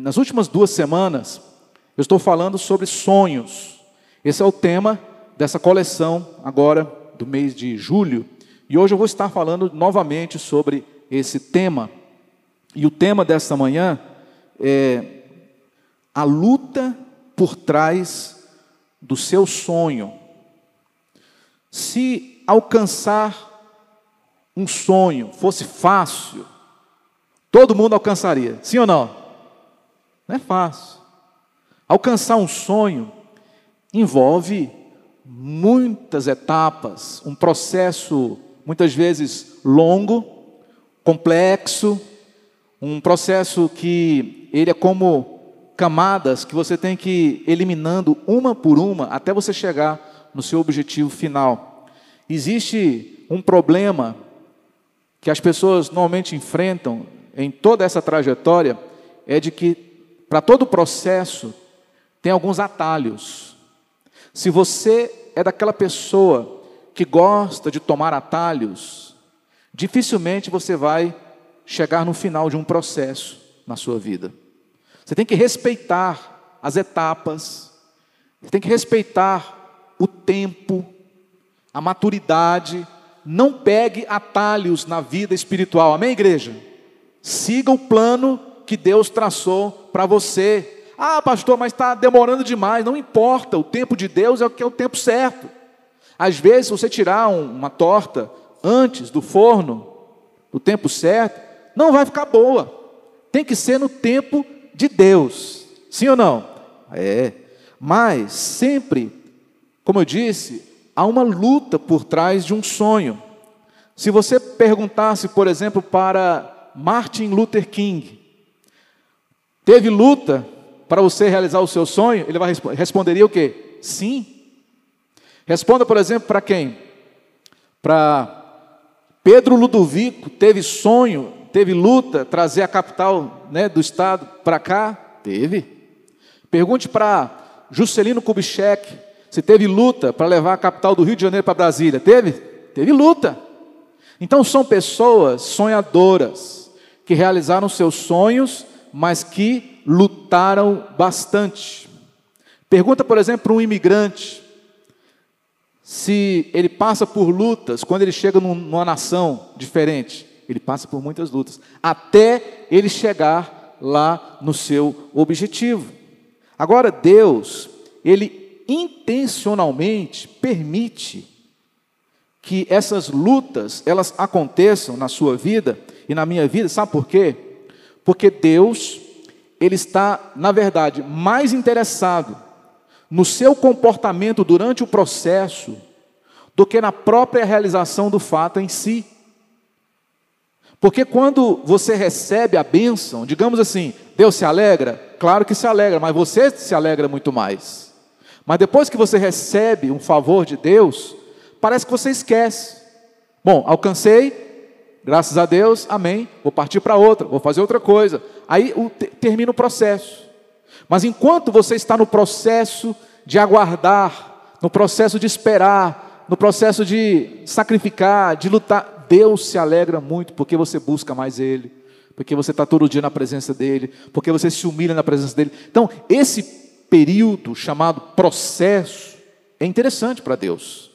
nas últimas duas semanas, eu estou falando sobre sonhos. Esse é o tema dessa coleção agora do mês de julho. E hoje eu vou estar falando novamente sobre esse tema. E o tema desta manhã é a luta por trás do seu sonho. Se alcançar um sonho fosse fácil, todo mundo alcançaria, sim ou não? Não é fácil. Alcançar um sonho envolve muitas etapas, um processo muitas vezes longo, complexo, um processo que ele é como camadas que você tem que ir eliminando uma por uma até você chegar no seu objetivo final. Existe um problema que as pessoas normalmente enfrentam em toda essa trajetória é de que para todo o processo tem alguns atalhos. Se você é daquela pessoa que gosta de tomar atalhos, dificilmente você vai chegar no final de um processo na sua vida. Você tem que respeitar as etapas, você tem que respeitar o tempo, a maturidade. Não pegue atalhos na vida espiritual, amém, igreja? Siga o plano que Deus traçou para você. Ah, pastor, mas está demorando demais. Não importa, o tempo de Deus é o que é o tempo certo. Às vezes, se você tirar uma torta antes do forno, do tempo certo, não vai ficar boa. Tem que ser no tempo de Deus. Sim ou não? É. Mas sempre, como eu disse, há uma luta por trás de um sonho. Se você perguntasse, por exemplo, para Martin Luther King, Teve luta para você realizar o seu sonho? Ele vai responder, responderia o quê? Sim. Responda, por exemplo, para quem? Para Pedro Ludovico, teve sonho, teve luta, trazer a capital né, do estado para cá? Teve. Pergunte para Juscelino Kubitschek se teve luta para levar a capital do Rio de Janeiro para Brasília. Teve? Teve luta. Então são pessoas sonhadoras que realizaram seus sonhos mas que lutaram bastante. Pergunta, por exemplo, para um imigrante se ele passa por lutas quando ele chega numa nação diferente. Ele passa por muitas lutas, até ele chegar lá no seu objetivo. Agora, Deus, Ele intencionalmente permite que essas lutas, elas aconteçam na sua vida e na minha vida, sabe por quê? Porque Deus, Ele está, na verdade, mais interessado no seu comportamento durante o processo do que na própria realização do fato em si. Porque quando você recebe a bênção, digamos assim, Deus se alegra? Claro que se alegra, mas você se alegra muito mais. Mas depois que você recebe um favor de Deus, parece que você esquece. Bom, alcancei, Graças a Deus, amém. Vou partir para outra, vou fazer outra coisa. Aí o, termina o processo. Mas enquanto você está no processo de aguardar, no processo de esperar, no processo de sacrificar, de lutar, Deus se alegra muito porque você busca mais Ele, porque você está todo dia na presença dEle, porque você se humilha na presença dEle. Então, esse período chamado processo é interessante para Deus.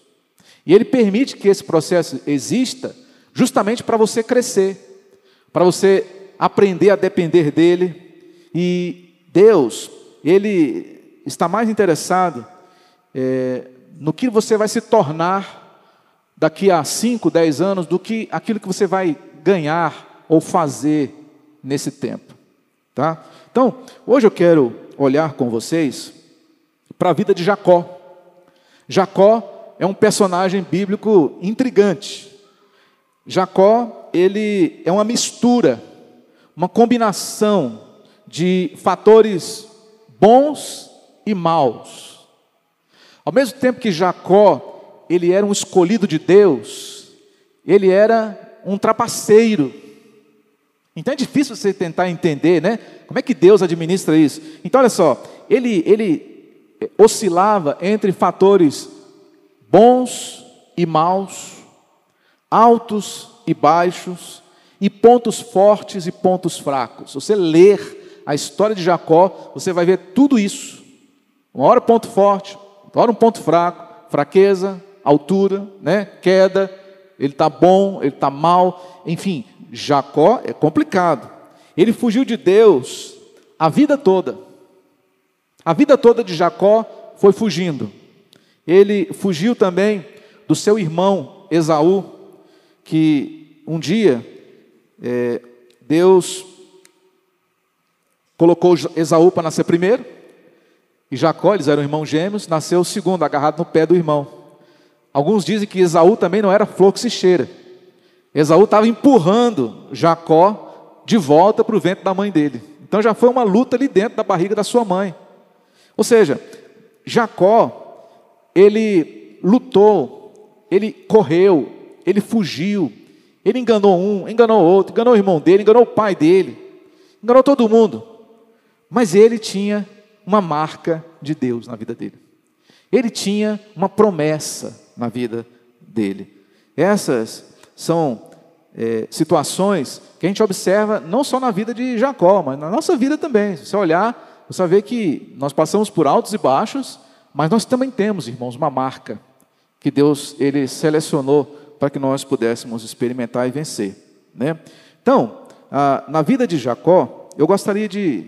E Ele permite que esse processo exista justamente para você crescer, para você aprender a depender dele. E Deus, Ele está mais interessado é, no que você vai se tornar daqui a 5, 10 anos do que aquilo que você vai ganhar ou fazer nesse tempo. Tá? Então, hoje eu quero olhar com vocês para a vida de Jacó. Jacó é um personagem bíblico intrigante. Jacó, ele é uma mistura, uma combinação de fatores bons e maus. Ao mesmo tempo que Jacó, ele era um escolhido de Deus, ele era um trapaceiro. Então é difícil você tentar entender, né? Como é que Deus administra isso? Então olha só, ele ele oscilava entre fatores bons e maus altos e baixos, e pontos fortes e pontos fracos. Você ler a história de Jacó, você vai ver tudo isso. Uma hora ponto forte, outra hora um ponto fraco, fraqueza, altura, né? queda, ele está bom, ele está mal, enfim, Jacó é complicado. Ele fugiu de Deus a vida toda. A vida toda de Jacó foi fugindo. Ele fugiu também do seu irmão Esaú, que um dia é, Deus colocou Esaú para nascer primeiro, e Jacó, eles eram irmãos gêmeos, nasceu o segundo, agarrado no pé do irmão. Alguns dizem que Esaú também não era flor que se cheira. Esaú estava empurrando Jacó de volta para o ventre da mãe dele. Então já foi uma luta ali dentro da barriga da sua mãe. Ou seja, Jacó, ele lutou, ele correu, ele fugiu, ele enganou um, enganou outro, enganou o irmão dele, enganou o pai dele, enganou todo mundo. Mas ele tinha uma marca de Deus na vida dele. Ele tinha uma promessa na vida dele. Essas são é, situações que a gente observa não só na vida de Jacó, mas na nossa vida também. Se você olhar, você vai ver que nós passamos por altos e baixos, mas nós também temos, irmãos, uma marca que Deus ele selecionou para que nós pudéssemos experimentar e vencer. Né? Então, na vida de Jacó, eu gostaria de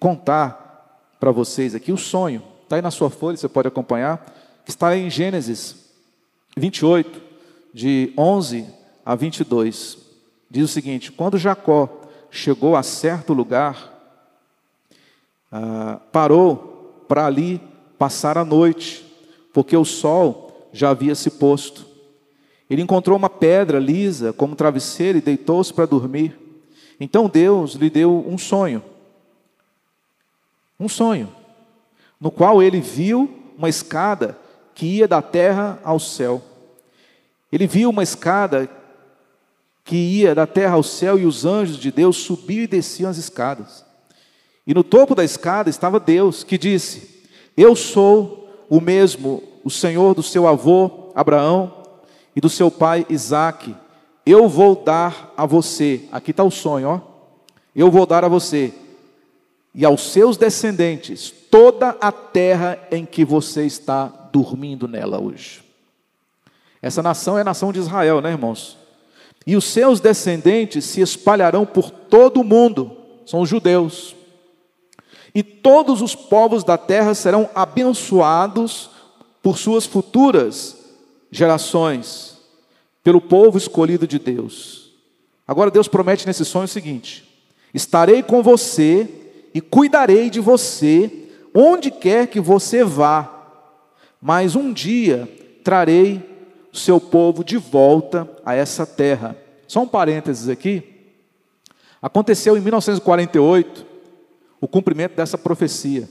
contar para vocês aqui o sonho. Está aí na sua folha, você pode acompanhar, está em Gênesis 28, de 11 a 22. Diz o seguinte: Quando Jacó chegou a certo lugar, ah, parou para ali passar a noite, porque o sol já havia se posto. Ele encontrou uma pedra lisa como travesseiro e deitou-se para dormir. Então Deus lhe deu um sonho. Um sonho, no qual ele viu uma escada que ia da terra ao céu. Ele viu uma escada que ia da terra ao céu e os anjos de Deus subiam e desciam as escadas. E no topo da escada estava Deus, que disse: Eu sou o mesmo, o Senhor do seu avô Abraão e do seu pai Isaque. Eu vou dar a você, aqui está o sonho, ó. Eu vou dar a você e aos seus descendentes toda a terra em que você está dormindo nela hoje. Essa nação é a nação de Israel, né, irmãos? E os seus descendentes se espalharão por todo o mundo, são os judeus. E todos os povos da terra serão abençoados por suas futuras gerações, pelo povo escolhido de Deus. Agora Deus promete nesse sonho o seguinte: estarei com você e cuidarei de você onde quer que você vá mas um dia trarei o seu povo de volta a essa terra. Só um parênteses aqui. Aconteceu em 1948 o cumprimento dessa profecia,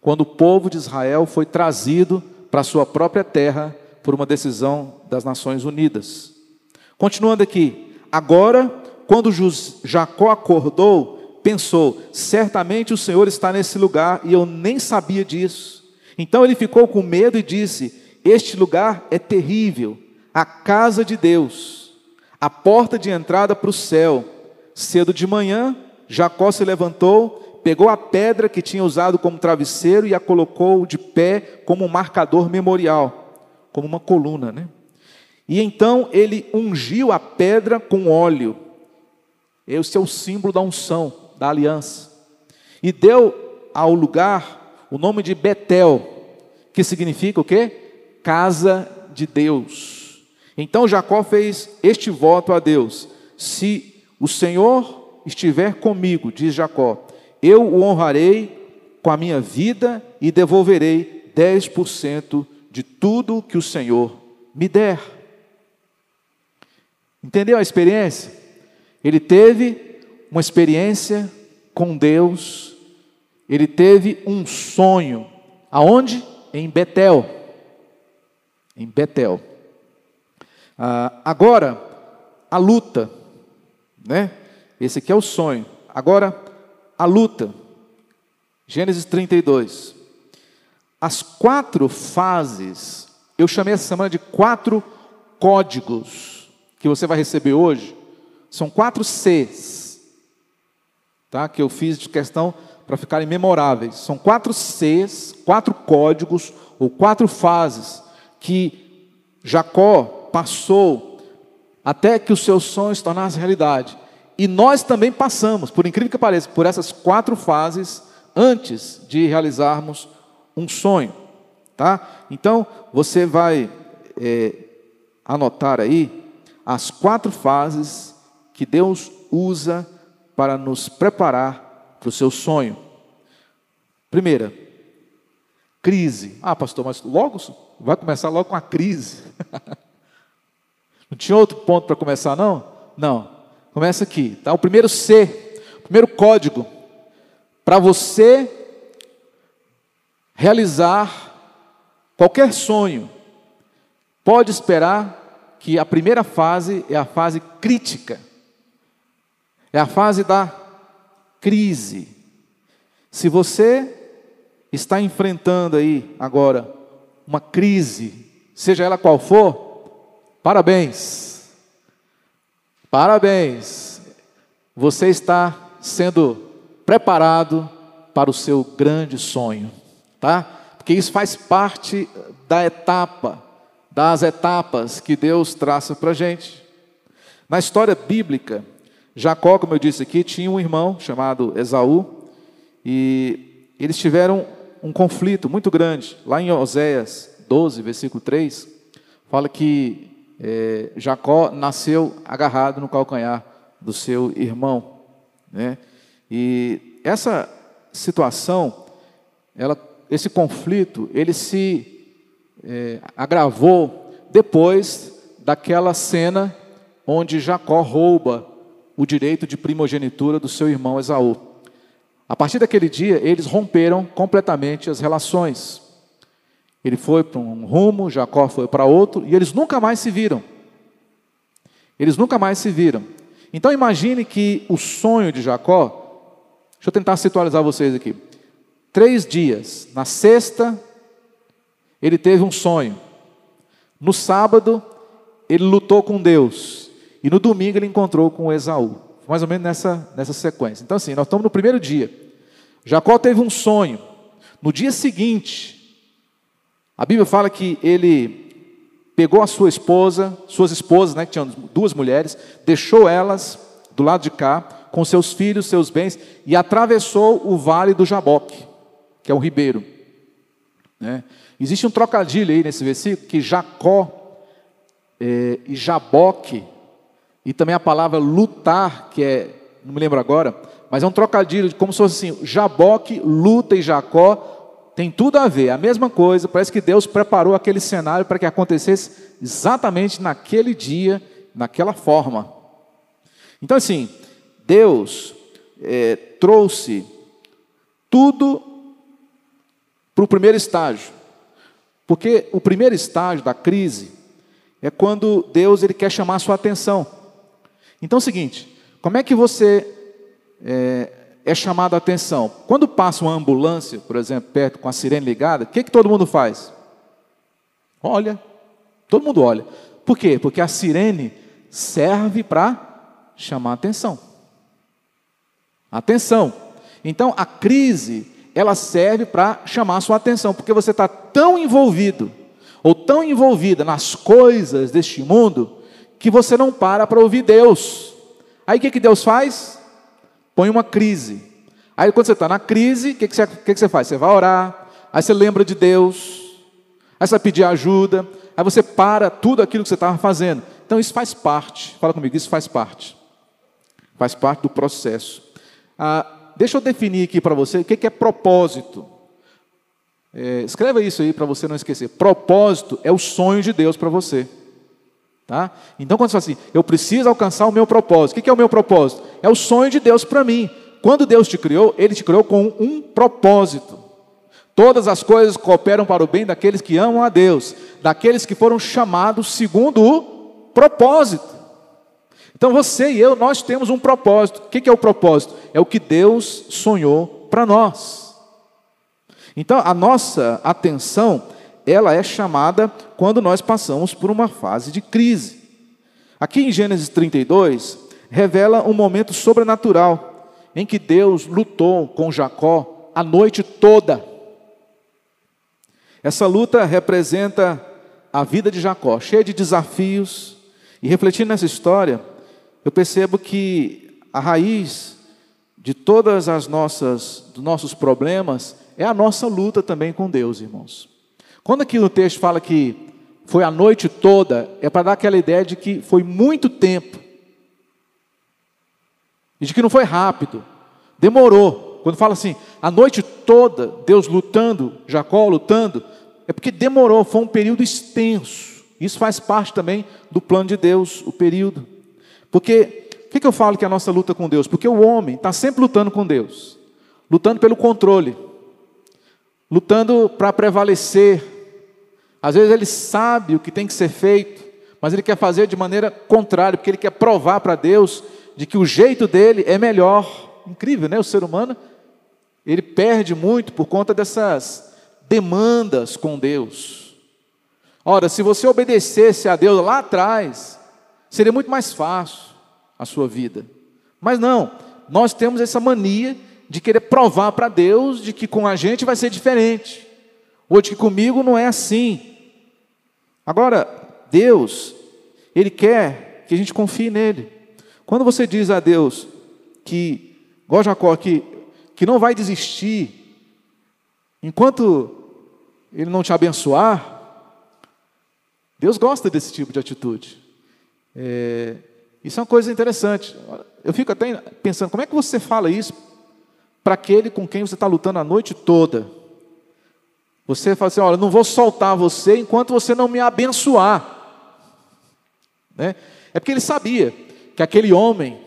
quando o povo de Israel foi trazido para a sua própria terra por uma decisão das Nações Unidas. Continuando aqui, agora, quando Jacó acordou, pensou: certamente o Senhor está nesse lugar e eu nem sabia disso. Então ele ficou com medo e disse: Este lugar é terrível, a casa de Deus, a porta de entrada para o céu. Cedo de manhã, Jacó se levantou, pegou a pedra que tinha usado como travesseiro e a colocou de pé como um marcador memorial, como uma coluna, né? E então ele ungiu a pedra com óleo. Esse é o símbolo da unção, da aliança. E deu ao lugar o nome de Betel, que significa o quê? Casa de Deus. Então Jacó fez este voto a Deus: Se o Senhor estiver comigo, diz Jacó, eu o honrarei com a minha vida e devolverei 10% de tudo que o Senhor me der. Entendeu a experiência? Ele teve uma experiência com Deus ele teve um sonho. Aonde? Em Betel. Em Betel. Ah, agora, a luta, né? Esse aqui é o sonho. Agora, a luta. Gênesis 32. As quatro fases, eu chamei essa semana de quatro códigos que você vai receber hoje. São quatro Cs, tá? Que eu fiz de questão para ficarem memoráveis. São quatro Cs, quatro códigos ou quatro fases que Jacó passou até que os seus sonhos se tornassem realidade. E nós também passamos, por incrível que pareça, por essas quatro fases antes de realizarmos um sonho, tá? Então você vai é, anotar aí as quatro fases que Deus usa para nos preparar para o seu sonho. Primeira, crise. Ah, pastor, mas logo vai começar logo com a crise. não tinha outro ponto para começar, não? Não. Começa aqui, tá? O primeiro C, o primeiro código para você realizar qualquer sonho. Pode esperar que a primeira fase é a fase crítica. É a fase da crise. Se você está enfrentando aí agora uma crise, seja ela qual for, parabéns. Parabéns. Você está sendo preparado para o seu grande sonho, tá? Porque isso faz parte da etapa, das etapas que Deus traça para a gente. Na história bíblica, Jacó, como eu disse aqui, tinha um irmão chamado Esaú, e eles tiveram um conflito muito grande. Lá em Oséias 12, versículo 3, fala que é, Jacó nasceu agarrado no calcanhar do seu irmão. Né? E essa situação, ela, esse conflito, ele se é, agravou depois daquela cena onde Jacó rouba o direito de primogenitura do seu irmão Esaú. A partir daquele dia, eles romperam completamente as relações. Ele foi para um rumo, Jacó foi para outro, e eles nunca mais se viram. Eles nunca mais se viram. Então imagine que o sonho de Jacó, deixa eu tentar situalizar vocês aqui. Três dias, na sexta, ele teve um sonho. No sábado, ele lutou com Deus. E no domingo ele encontrou com Esaú. Mais ou menos nessa, nessa sequência. Então, assim, nós estamos no primeiro dia. Jacó teve um sonho. No dia seguinte, a Bíblia fala que ele pegou a sua esposa, suas esposas, né, que tinham duas mulheres, deixou elas do lado de cá, com seus filhos, seus bens, e atravessou o vale do Jaboque, que é um ribeiro. Né? Existe um trocadilho aí nesse versículo, que Jacó é, e Jaboque e também a palavra lutar, que é, não me lembro agora, mas é um trocadilho, como se fosse assim: Jaboque, luta e Jacó, tem tudo a ver, a mesma coisa. Parece que Deus preparou aquele cenário para que acontecesse exatamente naquele dia, naquela forma. Então, assim, Deus é, trouxe tudo para o primeiro estágio, porque o primeiro estágio da crise é quando Deus ele quer chamar a sua atenção. Então é o seguinte: como é que você é, é chamado a atenção? Quando passa uma ambulância, por exemplo, perto com a sirene ligada, o que, que todo mundo faz? Olha, todo mundo olha. Por quê? Porque a sirene serve para chamar a atenção. Atenção. Então a crise, ela serve para chamar a sua atenção, porque você está tão envolvido, ou tão envolvida nas coisas deste mundo, que você não para para ouvir Deus. Aí o que, que Deus faz? Põe uma crise. Aí quando você está na crise, o que, que, você, que, que você faz? Você vai orar, aí você lembra de Deus, aí você vai pedir ajuda, aí você para tudo aquilo que você estava fazendo. Então isso faz parte, fala comigo, isso faz parte. Faz parte do processo. Ah, deixa eu definir aqui para você o que, é propósito. É, escreva isso aí para você não esquecer. Propósito é o sonho de Deus para você. Tá? Então, quando você fala assim, eu preciso alcançar o meu propósito. O que é o meu propósito? É o sonho de Deus para mim. Quando Deus te criou, Ele te criou com um propósito. Todas as coisas cooperam para o bem daqueles que amam a Deus, daqueles que foram chamados segundo o propósito. Então você e eu, nós temos um propósito. O que é o propósito? É o que Deus sonhou para nós. Então a nossa atenção ela é chamada quando nós passamos por uma fase de crise. Aqui em Gênesis 32, revela um momento sobrenatural. em que Deus lutou com Jacó a noite toda. Essa luta representa a vida de Jacó, cheia de desafios, e refletindo nessa história, eu percebo que a raiz de todas as nossas dos nossos problemas é a nossa luta também com Deus, irmãos. Quando aqui no texto fala que foi a noite toda, é para dar aquela ideia de que foi muito tempo. E de que não foi rápido, demorou. Quando fala assim, a noite toda, Deus lutando, Jacó lutando, é porque demorou, foi um período extenso. Isso faz parte também do plano de Deus, o período. Porque, o que, eu falo que é a nossa luta com Deus? Porque o homem está sempre lutando com Deus, lutando pelo controle, lutando para prevalecer. Às vezes ele sabe o que tem que ser feito, mas ele quer fazer de maneira contrária, porque ele quer provar para Deus de que o jeito dele é melhor. Incrível, né? O ser humano, ele perde muito por conta dessas demandas com Deus. Ora, se você obedecesse a Deus lá atrás, seria muito mais fácil a sua vida. Mas não, nós temos essa mania de querer provar para Deus de que com a gente vai ser diferente, ou de que comigo não é assim. Agora, Deus, Ele quer que a gente confie nele. Quando você diz a Deus que, igual Jacó aqui, que não vai desistir Enquanto Ele não te abençoar, Deus gosta desse tipo de atitude. É, isso é uma coisa interessante. Eu fico até pensando, como é que você fala isso para aquele com quem você está lutando a noite toda? Você fala assim: olha, não vou soltar você enquanto você não me abençoar. Né? É porque ele sabia que aquele homem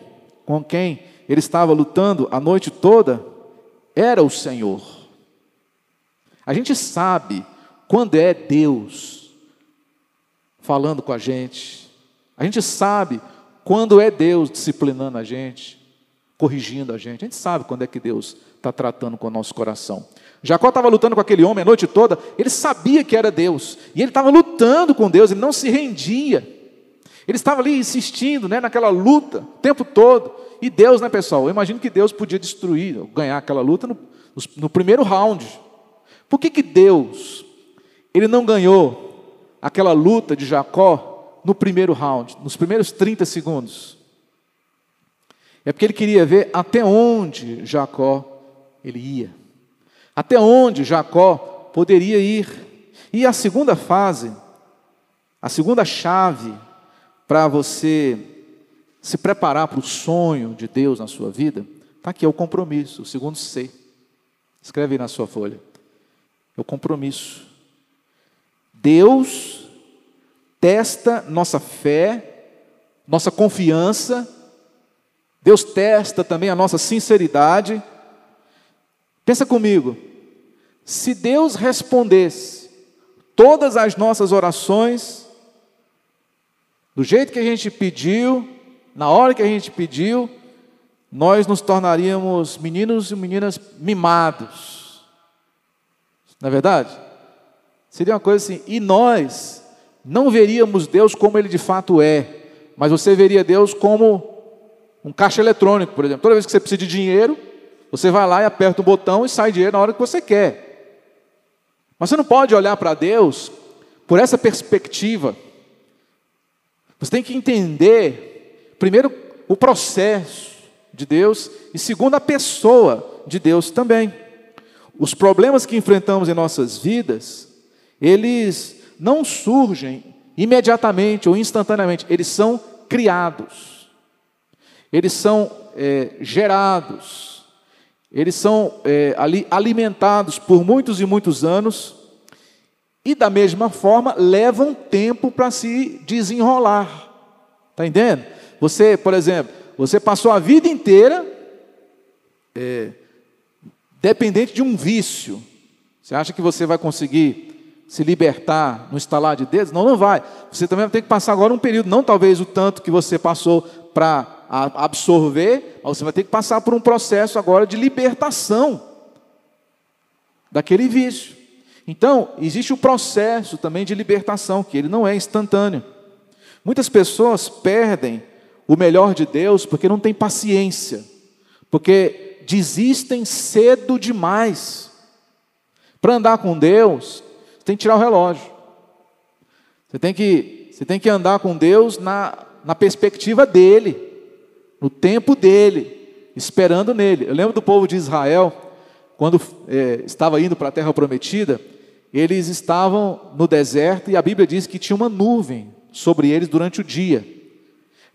com quem ele estava lutando a noite toda era o Senhor. A gente sabe quando é Deus falando com a gente. A gente sabe quando é Deus disciplinando a gente, corrigindo a gente. A gente sabe quando é que Deus está tratando com o nosso coração. Jacó estava lutando com aquele homem a noite toda, ele sabia que era Deus, e ele estava lutando com Deus, ele não se rendia. Ele estava ali insistindo né, naquela luta o tempo todo. E Deus, né, pessoal? Eu imagino que Deus podia destruir, ganhar aquela luta no, no primeiro round. Por que, que Deus ele não ganhou aquela luta de Jacó no primeiro round, nos primeiros 30 segundos? É porque ele queria ver até onde Jacó ele ia. Até onde Jacó poderia ir. E a segunda fase, a segunda chave para você se preparar para o sonho de Deus na sua vida, está aqui, é o compromisso, o segundo C. Escreve aí na sua folha é o compromisso. Deus testa nossa fé, nossa confiança, Deus testa também a nossa sinceridade. Pensa comigo, se Deus respondesse todas as nossas orações, do jeito que a gente pediu, na hora que a gente pediu, nós nos tornaríamos meninos e meninas mimados não é verdade? Seria uma coisa assim, e nós não veríamos Deus como Ele de fato é, mas você veria Deus como um caixa eletrônico, por exemplo. Toda vez que você precisa de dinheiro, você vai lá e aperta um botão e sai dinheiro na hora que você quer. Mas você não pode olhar para Deus por essa perspectiva. Você tem que entender, primeiro, o processo de Deus, e segundo, a pessoa de Deus também. Os problemas que enfrentamos em nossas vidas, eles não surgem imediatamente ou instantaneamente, eles são criados, eles são é, gerados, eles são é, ali alimentados por muitos e muitos anos, e da mesma forma levam tempo para se desenrolar. Está entendendo? Você, por exemplo, você passou a vida inteira é, dependente de um vício. Você acha que você vai conseguir se libertar no estalar de dedos? Não, não vai. Você também vai ter que passar agora um período, não talvez o tanto que você passou para absorver, mas você vai ter que passar por um processo agora de libertação daquele vício. Então, existe o processo também de libertação, que ele não é instantâneo. Muitas pessoas perdem o melhor de Deus porque não tem paciência porque desistem cedo demais. Para andar com Deus, tem que tirar o relógio. Você tem que, você tem que andar com Deus na, na perspectiva dele, no tempo dele, esperando nele. Eu lembro do povo de Israel, quando é, estava indo para a terra prometida, eles estavam no deserto e a Bíblia diz que tinha uma nuvem sobre eles durante o dia.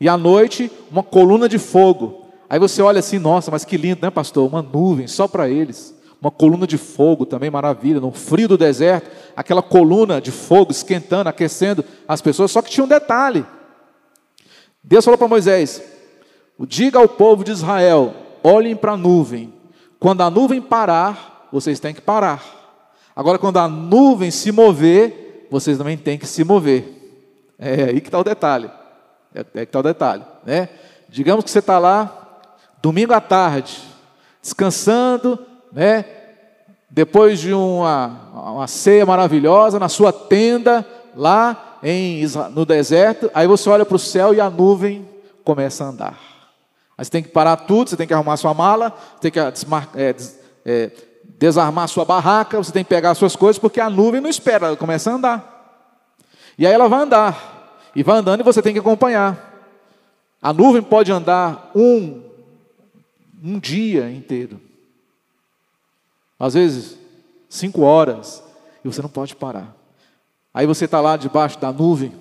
E à noite, uma coluna de fogo. Aí você olha assim, nossa, mas que lindo, né, pastor? Uma nuvem só para eles. Uma coluna de fogo também, maravilha. No frio do deserto, aquela coluna de fogo esquentando, aquecendo as pessoas. Só que tinha um detalhe. Deus falou para Moisés: diga ao povo de Israel: olhem para a nuvem. Quando a nuvem parar, vocês têm que parar. Agora, quando a nuvem se mover, vocês também têm que se mover. É aí que está o detalhe. É aí que está o detalhe. Né? Digamos que você está lá, domingo à tarde, descansando, né? depois de uma, uma ceia maravilhosa, na sua tenda, lá em, no deserto, aí você olha para o céu e a nuvem começa a andar. Aí você tem que parar tudo, você tem que arrumar sua mala, tem que desmar, é, é, desarmar sua barraca, você tem que pegar suas coisas, porque a nuvem não espera, ela começa a andar. E aí ela vai andar, e vai andando e você tem que acompanhar. A nuvem pode andar um, um dia inteiro, às vezes cinco horas, e você não pode parar. Aí você está lá debaixo da nuvem,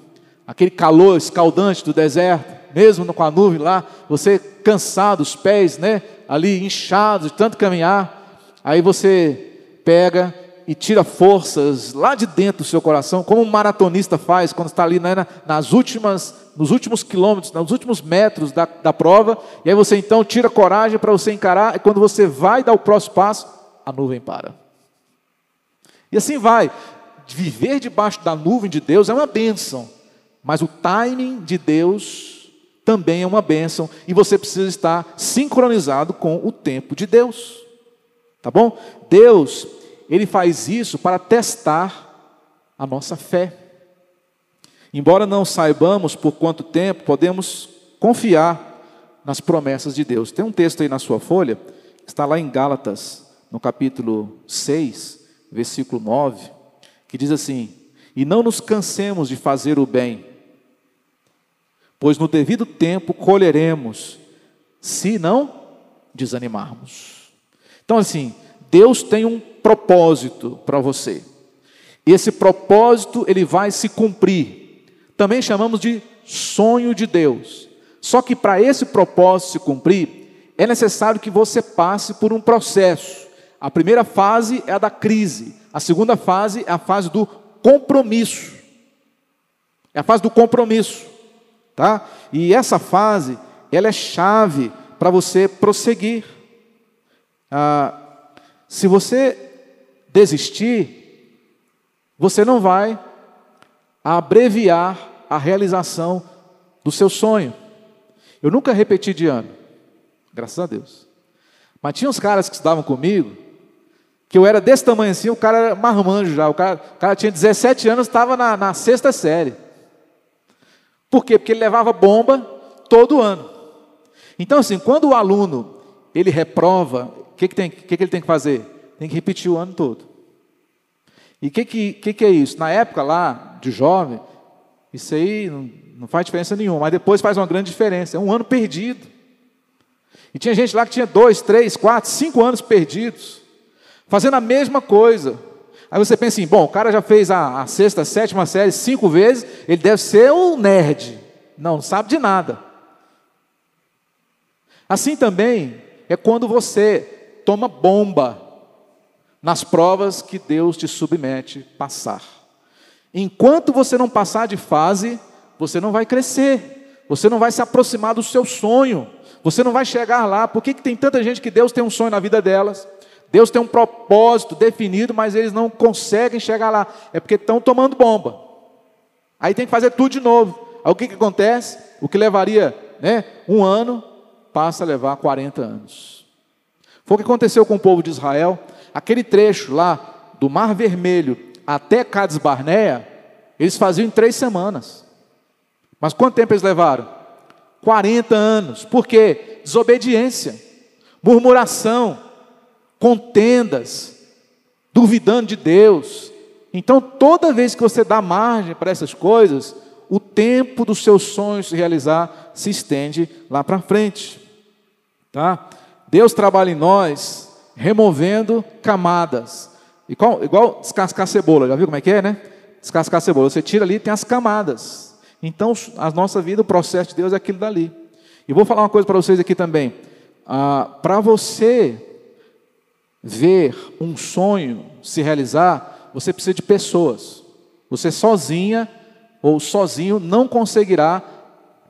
aquele calor escaldante do deserto, mesmo com a nuvem lá, você cansado, os pés, né, ali inchados de tanto caminhar, Aí você pega e tira forças lá de dentro do seu coração, como um maratonista faz quando está ali né, nas últimas, nos últimos quilômetros, nos últimos metros da, da prova, e aí você então tira coragem para você encarar, e quando você vai dar o próximo passo, a nuvem para. E assim vai. Viver debaixo da nuvem de Deus é uma bênção, mas o timing de Deus também é uma bênção, e você precisa estar sincronizado com o tempo de Deus. Tá bom? Deus, ele faz isso para testar a nossa fé. Embora não saibamos por quanto tempo, podemos confiar nas promessas de Deus. Tem um texto aí na sua folha, está lá em Gálatas, no capítulo 6, versículo 9, que diz assim: E não nos cansemos de fazer o bem, pois no devido tempo colheremos, se não desanimarmos. Então, assim, Deus tem um propósito para você. E esse propósito ele vai se cumprir. Também chamamos de sonho de Deus. Só que para esse propósito se cumprir, é necessário que você passe por um processo. A primeira fase é a da crise, a segunda fase é a fase do compromisso. É a fase do compromisso, tá? E essa fase, ela é chave para você prosseguir. Ah, se você desistir, você não vai abreviar a realização do seu sonho. Eu nunca repeti de ano, graças a Deus. Mas tinha uns caras que estudavam comigo, que eu era desse tamanho assim, o cara era marmanjo já, o cara, o cara tinha 17 anos, estava na, na sexta série. Por quê? Porque ele levava bomba todo ano. Então, assim, quando o aluno ele reprova, que, que, tem, que, que ele tem que fazer? Tem que repetir o ano todo. E o que, que, que, que é isso? Na época lá, de jovem, isso aí não, não faz diferença nenhuma, mas depois faz uma grande diferença. É um ano perdido. E tinha gente lá que tinha dois, três, quatro, cinco anos perdidos, fazendo a mesma coisa. Aí você pensa assim: bom, o cara já fez a, a sexta, a sétima série cinco vezes, ele deve ser um nerd. Não, não sabe de nada. Assim também é quando você toma bomba nas provas que Deus te submete passar. Enquanto você não passar de fase, você não vai crescer, você não vai se aproximar do seu sonho, você não vai chegar lá. Por que, que tem tanta gente que Deus tem um sonho na vida delas? Deus tem um propósito definido, mas eles não conseguem chegar lá. É porque estão tomando bomba. Aí tem que fazer tudo de novo. Aí o que, que acontece? O que levaria né, um ano, passa a levar 40 anos. Foi o que aconteceu com o povo de Israel. Aquele trecho lá do Mar Vermelho até Cades Barnea, eles faziam em três semanas. Mas quanto tempo eles levaram? 40 anos. Por quê? Desobediência. murmuração, contendas, duvidando de Deus. Então, toda vez que você dá margem para essas coisas, o tempo dos seus sonhos se realizar se estende lá para frente. Tá? Deus trabalha em nós removendo camadas. Igual, igual descascar cebola, já viu como é que é, né? Descascar cebola. Você tira ali, tem as camadas. Então, a nossa vida, o processo de Deus é aquilo dali. E vou falar uma coisa para vocês aqui também. Ah, para você ver um sonho se realizar, você precisa de pessoas. Você sozinha ou sozinho não conseguirá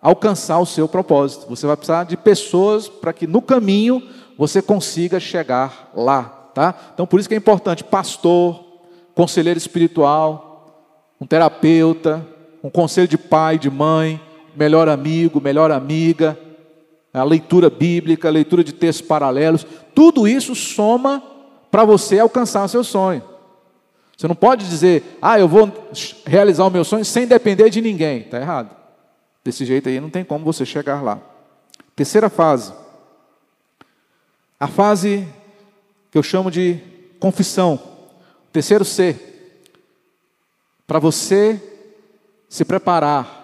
alcançar o seu propósito. Você vai precisar de pessoas para que no caminho você consiga chegar lá, tá? Então por isso que é importante pastor, conselheiro espiritual, um terapeuta, um conselho de pai, de mãe, melhor amigo, melhor amiga, a leitura bíblica, a leitura de textos paralelos, tudo isso soma para você alcançar o seu sonho. Você não pode dizer, ah, eu vou realizar o meu sonho sem depender de ninguém. Está errado. Desse jeito aí não tem como você chegar lá. Terceira fase. A fase que eu chamo de confissão. Terceiro C. Para você se preparar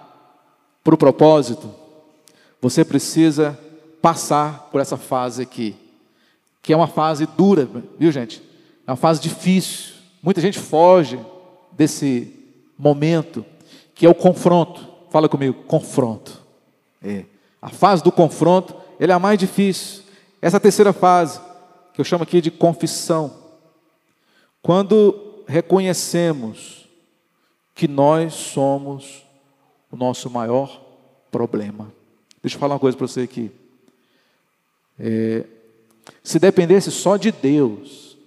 para o propósito, você precisa passar por essa fase aqui, que é uma fase dura, viu gente? É uma fase difícil. Muita gente foge desse momento, que é o confronto. Fala comigo, confronto. É. A fase do confronto, ele é a mais difícil. Essa terceira fase, que eu chamo aqui de confissão. Quando reconhecemos que nós somos o nosso maior problema. Deixa eu falar uma coisa para você aqui. É, se dependesse só de Deus,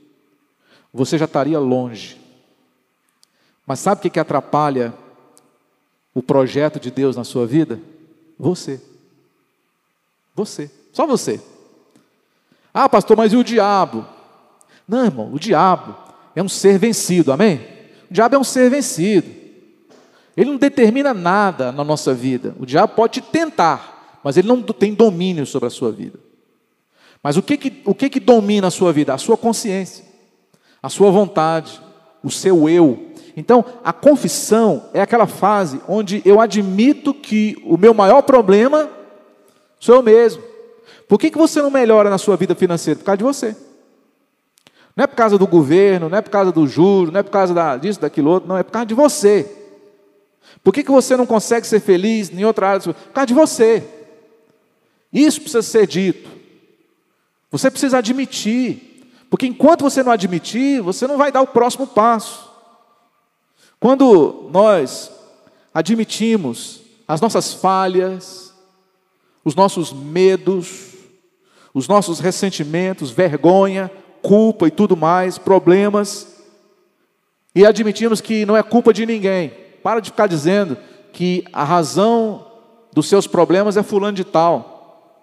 você já estaria longe. Mas sabe o que, que atrapalha o projeto de Deus na sua vida? Você. Você. Só você. Ah, pastor, mas e o diabo? Não, irmão, o diabo é um ser vencido, amém? O diabo é um ser vencido. Ele não determina nada na nossa vida. O diabo pode te tentar, mas ele não tem domínio sobre a sua vida. Mas o que que, o que, que domina a sua vida? A sua consciência, a sua vontade, o seu eu. Então, a confissão é aquela fase onde eu admito que o meu maior problema sou eu mesmo. Por que, que você não melhora na sua vida financeira? Por causa de você. Não é por causa do governo, não é por causa do juro, não é por causa da, disso, daquilo outro, não, é por causa de você. Por que, que você não consegue ser feliz em outra área? Por causa de você. Isso precisa ser dito. Você precisa admitir. Porque enquanto você não admitir, você não vai dar o próximo passo. Quando nós admitimos as nossas falhas, os nossos medos, os nossos ressentimentos, vergonha, culpa e tudo mais, problemas, e admitimos que não é culpa de ninguém. Para de ficar dizendo que a razão dos seus problemas é fulano de tal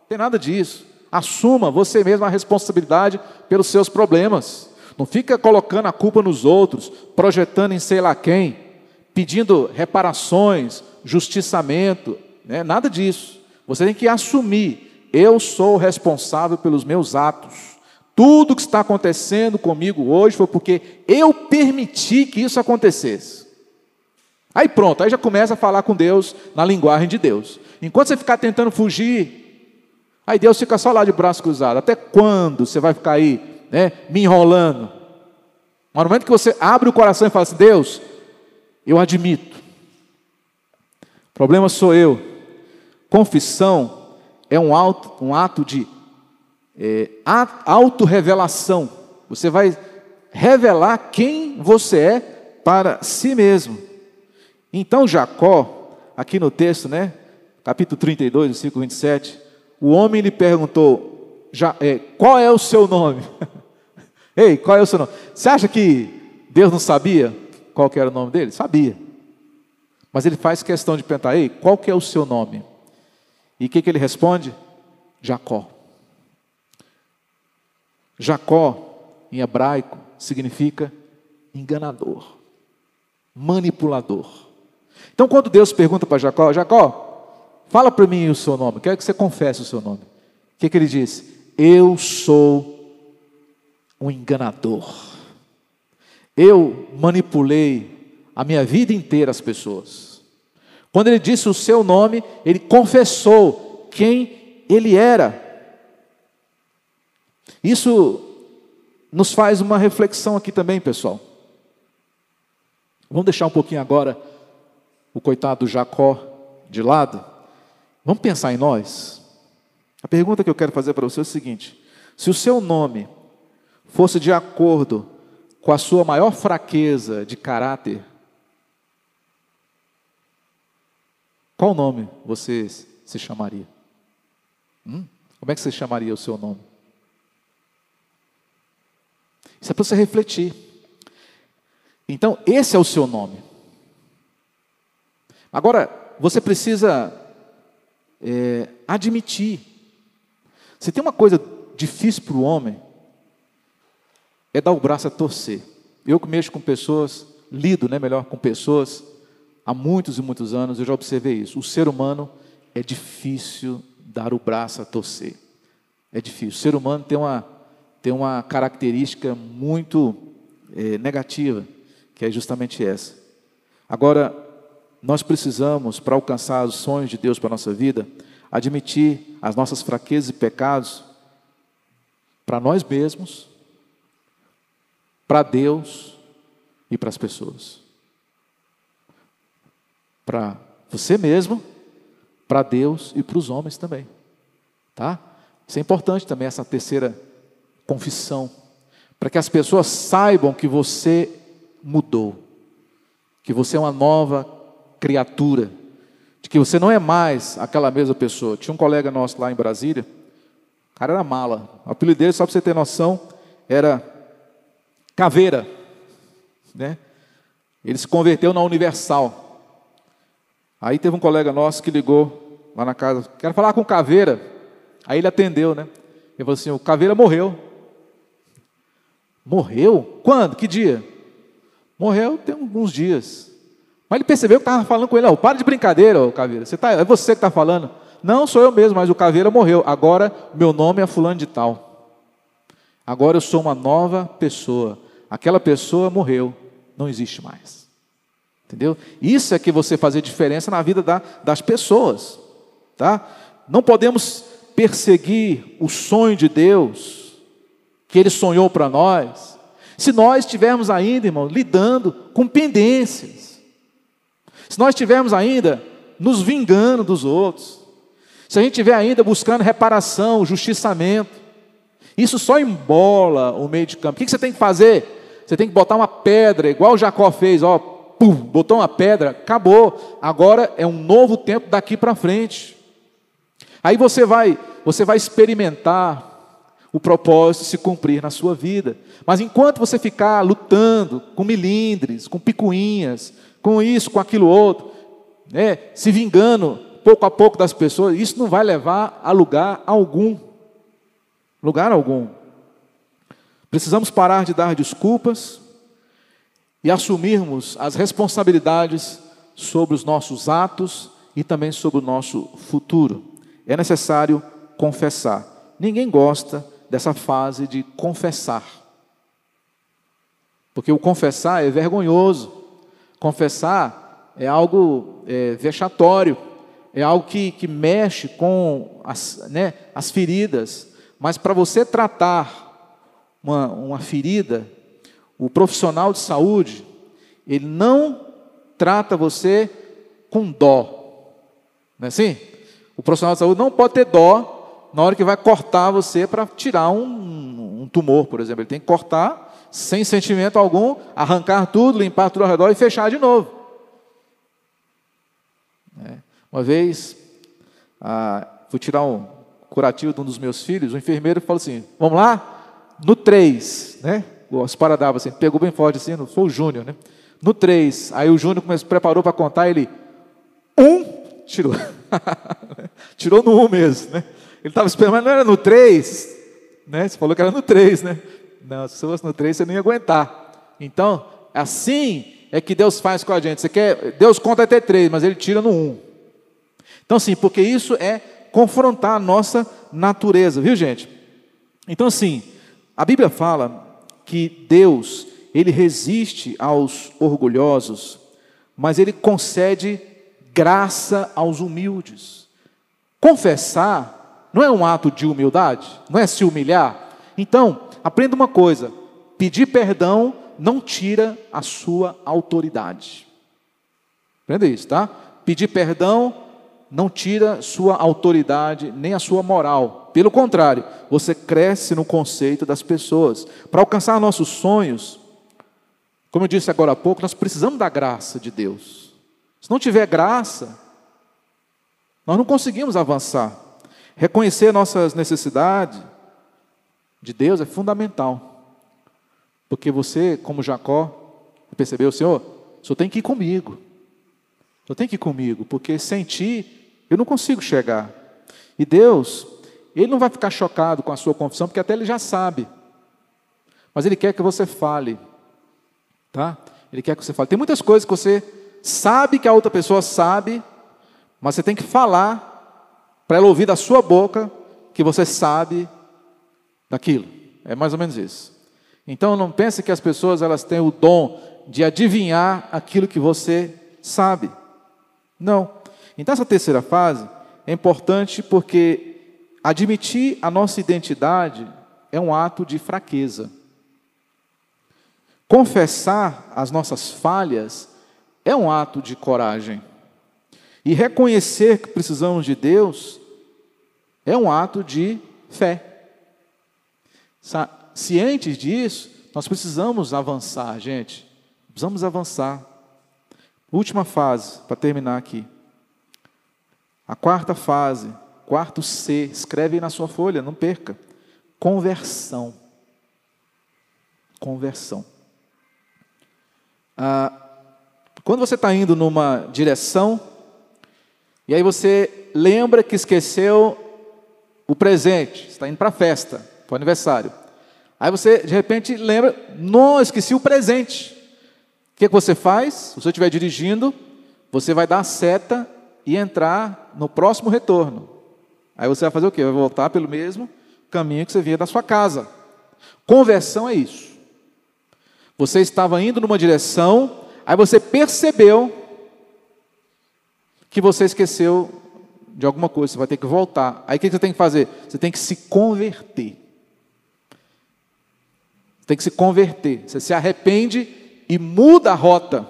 tem nada disso. Assuma você mesmo a responsabilidade pelos seus problemas. Não fica colocando a culpa nos outros, projetando em sei lá quem, pedindo reparações, justiçamento, né? nada disso. Você tem que assumir: eu sou responsável pelos meus atos. Tudo que está acontecendo comigo hoje foi porque eu permiti que isso acontecesse. Aí pronto, aí já começa a falar com Deus na linguagem de Deus. Enquanto você ficar tentando fugir Aí Deus fica só lá de braço cruzado. Até quando você vai ficar aí, né, me enrolando? No momento que você abre o coração e fala assim: Deus, eu admito. O problema sou eu. Confissão é um, auto, um ato de é, autorrevelação. Você vai revelar quem você é para si mesmo. Então, Jacó, aqui no texto, né, capítulo 32, versículo 27, o homem lhe perguntou: já, é, qual é o seu nome? Ei, qual é o seu nome? Você acha que Deus não sabia qual era o nome dele? Sabia. Mas ele faz questão de perguntar: Ei, qual que é o seu nome? E o que, que ele responde? Jacó. Jacó, em hebraico, significa enganador, manipulador. Então, quando Deus pergunta para Jacó: Jacó, Fala para mim o seu nome, quero que você confesse o seu nome. O que, que ele disse? Eu sou um enganador. Eu manipulei a minha vida inteira as pessoas. Quando ele disse o seu nome, ele confessou quem ele era. Isso nos faz uma reflexão aqui também, pessoal. Vamos deixar um pouquinho agora o coitado Jacó de lado. Vamos pensar em nós. A pergunta que eu quero fazer para você é o seguinte: se o seu nome fosse de acordo com a sua maior fraqueza de caráter, qual nome você se chamaria? Hum? Como é que você chamaria o seu nome? Isso é para você refletir. Então, esse é o seu nome. Agora, você precisa é, admitir. Se tem uma coisa difícil para o homem, é dar o braço a torcer. Eu que mexo com pessoas, lido, né, melhor, com pessoas há muitos e muitos anos, eu já observei isso. O ser humano é difícil dar o braço a torcer. É difícil. O ser humano tem uma, tem uma característica muito é, negativa, que é justamente essa. Agora, nós precisamos, para alcançar os sonhos de Deus para a nossa vida, admitir as nossas fraquezas e pecados para nós mesmos, para Deus e para as pessoas. Para você mesmo, para Deus e para os homens também. Tá? Isso é importante também, essa terceira confissão, para que as pessoas saibam que você mudou, que você é uma nova criatura, de que você não é mais aquela mesma pessoa. Tinha um colega nosso lá em Brasília, o cara era mala. O apelido dele, só para você ter noção, era Caveira. Né? Ele se converteu na Universal. Aí teve um colega nosso que ligou lá na casa, quero falar com o Caveira. Aí ele atendeu, né? Ele falou assim: o Caveira morreu. Morreu? Quando? Que dia? Morreu tem alguns dias. Mas ele percebeu que estava falando com ele, ó, para de brincadeira, ô Caveira. Você tá, é você que está falando. Não, sou eu mesmo, mas o Caveira morreu. Agora meu nome é fulano de tal. Agora eu sou uma nova pessoa. Aquela pessoa morreu, não existe mais. Entendeu? Isso é que você fazer diferença na vida da, das pessoas. Tá? Não podemos perseguir o sonho de Deus que Ele sonhou para nós, se nós estivermos ainda, irmão, lidando com pendências se nós estivermos ainda nos vingando dos outros, se a gente estiver ainda buscando reparação, justiçamento, isso só embola o meio de campo. O que você tem que fazer? Você tem que botar uma pedra, igual Jacó fez, ó, pum, botou uma pedra, acabou. Agora é um novo tempo daqui para frente. Aí você vai, você vai experimentar o propósito se cumprir na sua vida. Mas enquanto você ficar lutando com milindres, com picuinhas, com isso, com aquilo outro, né, se vingando pouco a pouco das pessoas, isso não vai levar a lugar algum. Lugar algum. Precisamos parar de dar desculpas e assumirmos as responsabilidades sobre os nossos atos e também sobre o nosso futuro. É necessário confessar. Ninguém gosta dessa fase de confessar. Porque o confessar é vergonhoso. Confessar é algo é, vexatório, é algo que, que mexe com as, né, as feridas. Mas para você tratar uma, uma ferida, o profissional de saúde, ele não trata você com dó. Não é assim? O profissional de saúde não pode ter dó na hora que vai cortar você para tirar um, um tumor, por exemplo. Ele tem que cortar sem sentimento algum, arrancar tudo, limpar tudo ao redor e fechar de novo. É. Uma vez, ah, fui tirar um curativo de um dos meus filhos, o enfermeiro falou assim: Vamos lá? No 3, né? O esparadava assim, pegou bem forte assim, foi o Júnior, né? No 3, aí o Júnior começou, preparou para contar, ele, um, tirou. tirou no 1 um mesmo, né? Ele estava esperando, mas não era no 3, né? Você falou que era no 3, né? Não, se fosse no 3, você não ia aguentar. Então, assim é que Deus faz com a gente. Você quer, Deus conta até 3, mas Ele tira no 1. Então, sim, porque isso é confrontar a nossa natureza, viu, gente? Então, assim, a Bíblia fala que Deus, ele resiste aos orgulhosos, mas ele concede graça aos humildes. Confessar não é um ato de humildade, não é se humilhar. Então, aprenda uma coisa: pedir perdão não tira a sua autoridade. Aprenda isso, tá? Pedir perdão não tira sua autoridade nem a sua moral. Pelo contrário, você cresce no conceito das pessoas. Para alcançar nossos sonhos, como eu disse agora há pouco, nós precisamos da graça de Deus. Se não tiver graça, nós não conseguimos avançar. Reconhecer nossas necessidades de Deus é fundamental. Porque você, como Jacó, percebeu, Senhor, o Senhor tem que ir comigo. Senhor tem que ir comigo, porque sem ti eu não consigo chegar. E Deus, Ele não vai ficar chocado com a sua confissão, porque até Ele já sabe. Mas Ele quer que você fale. Tá? Ele quer que você fale. Tem muitas coisas que você sabe que a outra pessoa sabe, mas você tem que falar para ela ouvir da sua boca que você sabe daquilo. É mais ou menos isso. Então não pense que as pessoas elas têm o dom de adivinhar aquilo que você sabe. Não. Então essa terceira fase é importante porque admitir a nossa identidade é um ato de fraqueza. Confessar as nossas falhas é um ato de coragem. E reconhecer que precisamos de Deus é um ato de fé. Cientes disso, nós precisamos avançar, gente. Precisamos avançar. Última fase, para terminar aqui. A quarta fase, quarto C, escreve aí na sua folha, não perca. Conversão. Conversão. Ah, quando você está indo numa direção, e aí você lembra que esqueceu o presente, está indo para a festa, o aniversário. Aí você, de repente, lembra, não, esqueci o presente. O que, é que você faz? Se você estiver dirigindo, você vai dar a seta e entrar no próximo retorno. Aí você vai fazer o quê? Vai voltar pelo mesmo caminho que você vinha da sua casa. Conversão é isso. Você estava indo numa direção, aí você percebeu que você esqueceu de alguma coisa, você vai ter que voltar. Aí o que você tem que fazer? Você tem que se converter tem que se converter. Você se arrepende e muda a rota.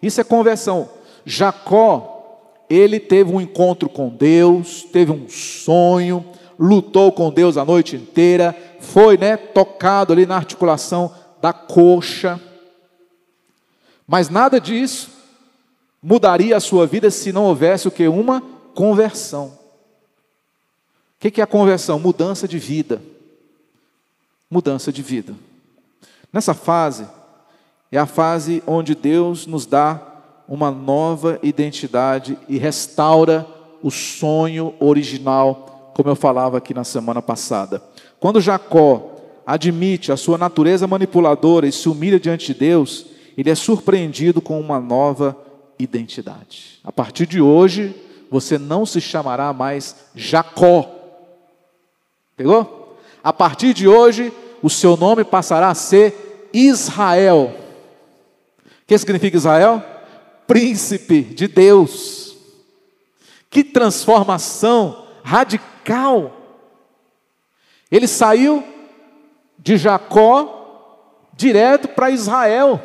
Isso é conversão. Jacó, ele teve um encontro com Deus, teve um sonho, lutou com Deus a noite inteira, foi, né, tocado ali na articulação da coxa. Mas nada disso mudaria a sua vida se não houvesse o que uma conversão. O que é a conversão? Mudança de vida. Mudança de vida. Nessa fase, é a fase onde Deus nos dá uma nova identidade e restaura o sonho original, como eu falava aqui na semana passada. Quando Jacó admite a sua natureza manipuladora e se humilha diante de Deus, ele é surpreendido com uma nova identidade. A partir de hoje, você não se chamará mais Jacó. Pegou? A partir de hoje, o seu nome passará a ser Israel. O que significa Israel? Príncipe de Deus. Que transformação radical. Ele saiu de Jacó direto para Israel.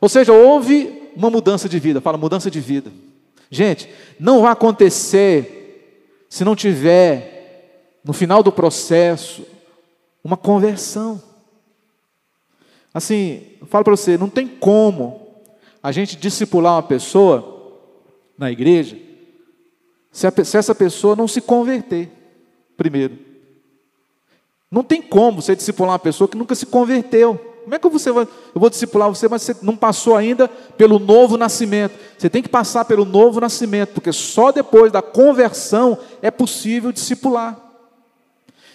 Ou seja, houve uma mudança de vida. Fala, mudança de vida. Gente, não vai acontecer se não tiver, no final do processo, uma conversão. Assim, eu falo para você, não tem como a gente discipular uma pessoa na igreja se, a, se essa pessoa não se converter primeiro. Não tem como você discipular uma pessoa que nunca se converteu. Como é que você vai, eu vou discipular você, mas você não passou ainda pelo novo nascimento? Você tem que passar pelo novo nascimento, porque só depois da conversão é possível discipular.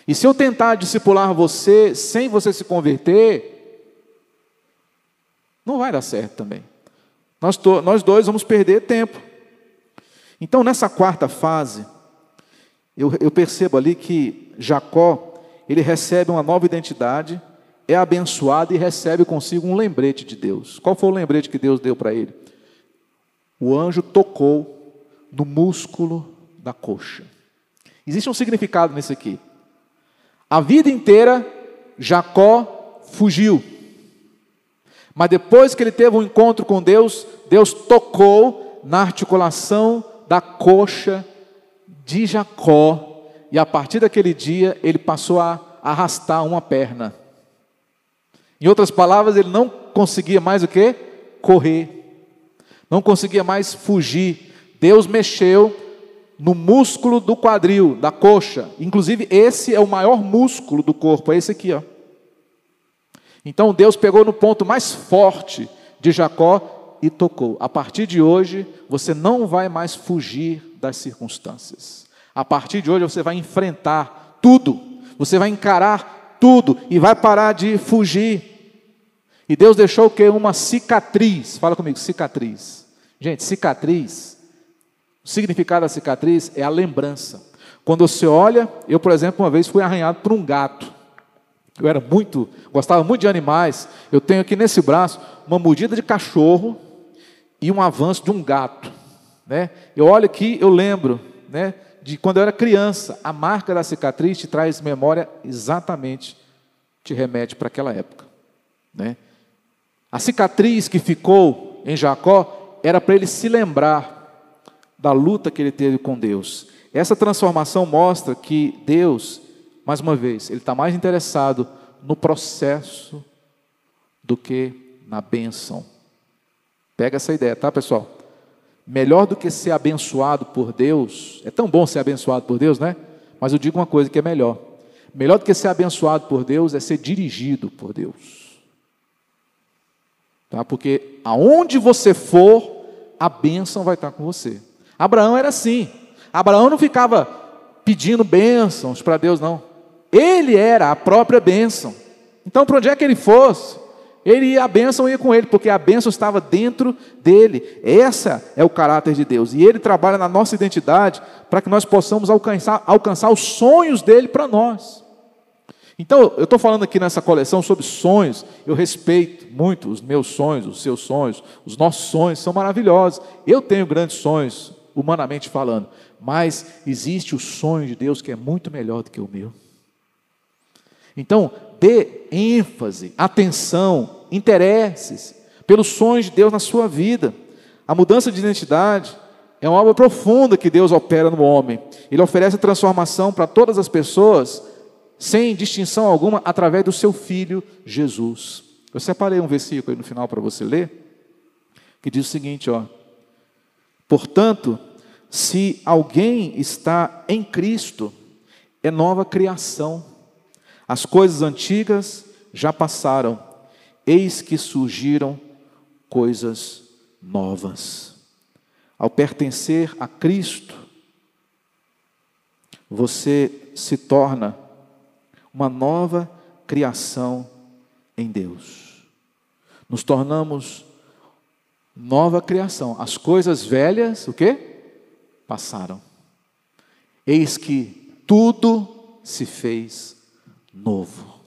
E se eu tentar discipular você sem você se converter, não vai dar certo também. Nós, to, nós dois vamos perder tempo. Então, nessa quarta fase, eu, eu percebo ali que Jacó, ele recebe uma nova identidade, é abençoado e recebe consigo um lembrete de Deus. Qual foi o lembrete que Deus deu para ele? O anjo tocou no músculo da coxa. Existe um significado nisso aqui. A vida inteira, Jacó fugiu. Mas depois que ele teve um encontro com Deus, Deus tocou na articulação da coxa de Jacó. E a partir daquele dia, ele passou a arrastar uma perna. Em outras palavras, ele não conseguia mais o que? Correr. Não conseguia mais fugir. Deus mexeu no músculo do quadril, da coxa. Inclusive, esse é o maior músculo do corpo, é esse aqui, ó. Então Deus pegou no ponto mais forte de Jacó e tocou. A partir de hoje, você não vai mais fugir das circunstâncias. A partir de hoje, você vai enfrentar tudo. Você vai encarar tudo e vai parar de fugir. E Deus deixou o que? Uma cicatriz. Fala comigo, cicatriz. Gente, cicatriz. O significado da cicatriz é a lembrança. Quando você olha, eu, por exemplo, uma vez fui arranhado por um gato. Eu era muito, gostava muito de animais. Eu tenho aqui nesse braço uma mordida de cachorro e um avanço de um gato. Né? Eu olho aqui, eu lembro né, de quando eu era criança. A marca da cicatriz te traz memória exatamente, te remete para aquela época. Né? A cicatriz que ficou em Jacó era para ele se lembrar da luta que ele teve com Deus. Essa transformação mostra que Deus mais uma vez, ele está mais interessado no processo do que na bênção. Pega essa ideia, tá, pessoal? Melhor do que ser abençoado por Deus, é tão bom ser abençoado por Deus, né? Mas eu digo uma coisa que é melhor. Melhor do que ser abençoado por Deus é ser dirigido por Deus. Tá? Porque aonde você for, a bênção vai estar com você. Abraão era assim. Abraão não ficava pedindo bênçãos para Deus, não. Ele era a própria bênção. Então, para onde é que ele fosse, ele a bênção ia com ele, porque a bênção estava dentro dele. Essa é o caráter de Deus. E ele trabalha na nossa identidade para que nós possamos alcançar, alcançar os sonhos dele para nós. Então, eu estou falando aqui nessa coleção sobre sonhos. Eu respeito muito os meus sonhos, os seus sonhos, os nossos sonhos são maravilhosos. Eu tenho grandes sonhos, humanamente falando, mas existe o sonho de Deus que é muito melhor do que o meu. Então, dê ênfase, atenção, interesse pelos sonhos de Deus na sua vida. A mudança de identidade é uma obra profunda que Deus opera no homem. Ele oferece transformação para todas as pessoas, sem distinção alguma, através do seu filho Jesus. Eu separei um versículo aí no final para você ler, que diz o seguinte, ó: Portanto, se alguém está em Cristo, é nova criação. As coisas antigas já passaram, eis que surgiram coisas novas. Ao pertencer a Cristo, você se torna uma nova criação em Deus. Nos tornamos nova criação. As coisas velhas, o que? Passaram. Eis que tudo se fez novo.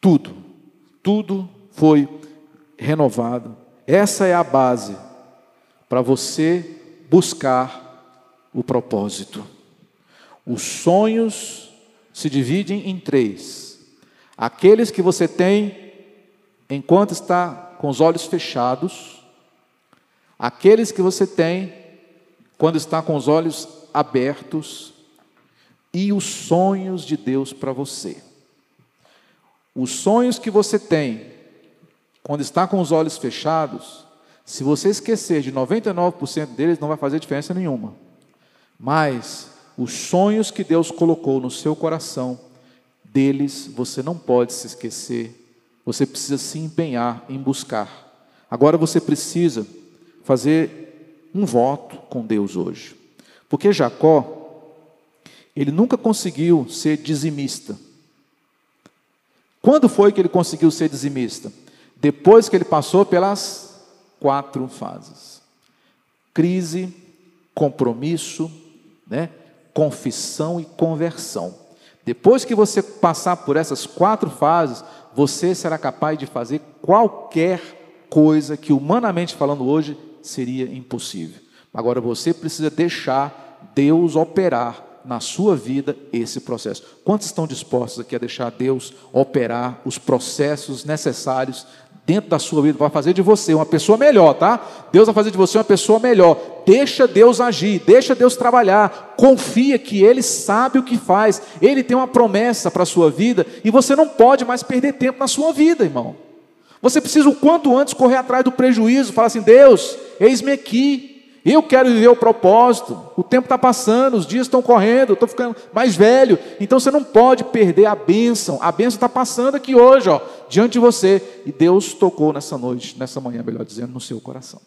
Tudo, tudo foi renovado. Essa é a base para você buscar o propósito. Os sonhos se dividem em três: aqueles que você tem enquanto está com os olhos fechados, aqueles que você tem quando está com os olhos abertos e os sonhos de Deus para você. Os sonhos que você tem, quando está com os olhos fechados, se você esquecer de 99% deles, não vai fazer diferença nenhuma. Mas os sonhos que Deus colocou no seu coração, deles você não pode se esquecer, você precisa se empenhar em buscar. Agora você precisa fazer um voto com Deus hoje. Porque Jacó, ele nunca conseguiu ser dizimista. Quando foi que ele conseguiu ser dizimista? Depois que ele passou pelas quatro fases: crise, compromisso, né? confissão e conversão. Depois que você passar por essas quatro fases, você será capaz de fazer qualquer coisa que, humanamente falando hoje, seria impossível. Agora você precisa deixar Deus operar na sua vida esse processo. Quantos estão dispostos aqui a deixar Deus operar os processos necessários dentro da sua vida, vai fazer de você uma pessoa melhor, tá? Deus vai fazer de você uma pessoa melhor. Deixa Deus agir, deixa Deus trabalhar. Confia que Ele sabe o que faz. Ele tem uma promessa para a sua vida e você não pode mais perder tempo na sua vida, irmão. Você precisa o quanto antes correr atrás do prejuízo, falar assim: Deus, eis-me aqui. Eu quero viver o propósito. O tempo está passando, os dias estão correndo, estou ficando mais velho. Então você não pode perder a bênção. A bênção está passando aqui hoje, ó, diante de você. E Deus tocou nessa noite, nessa manhã, melhor dizendo, no seu coração.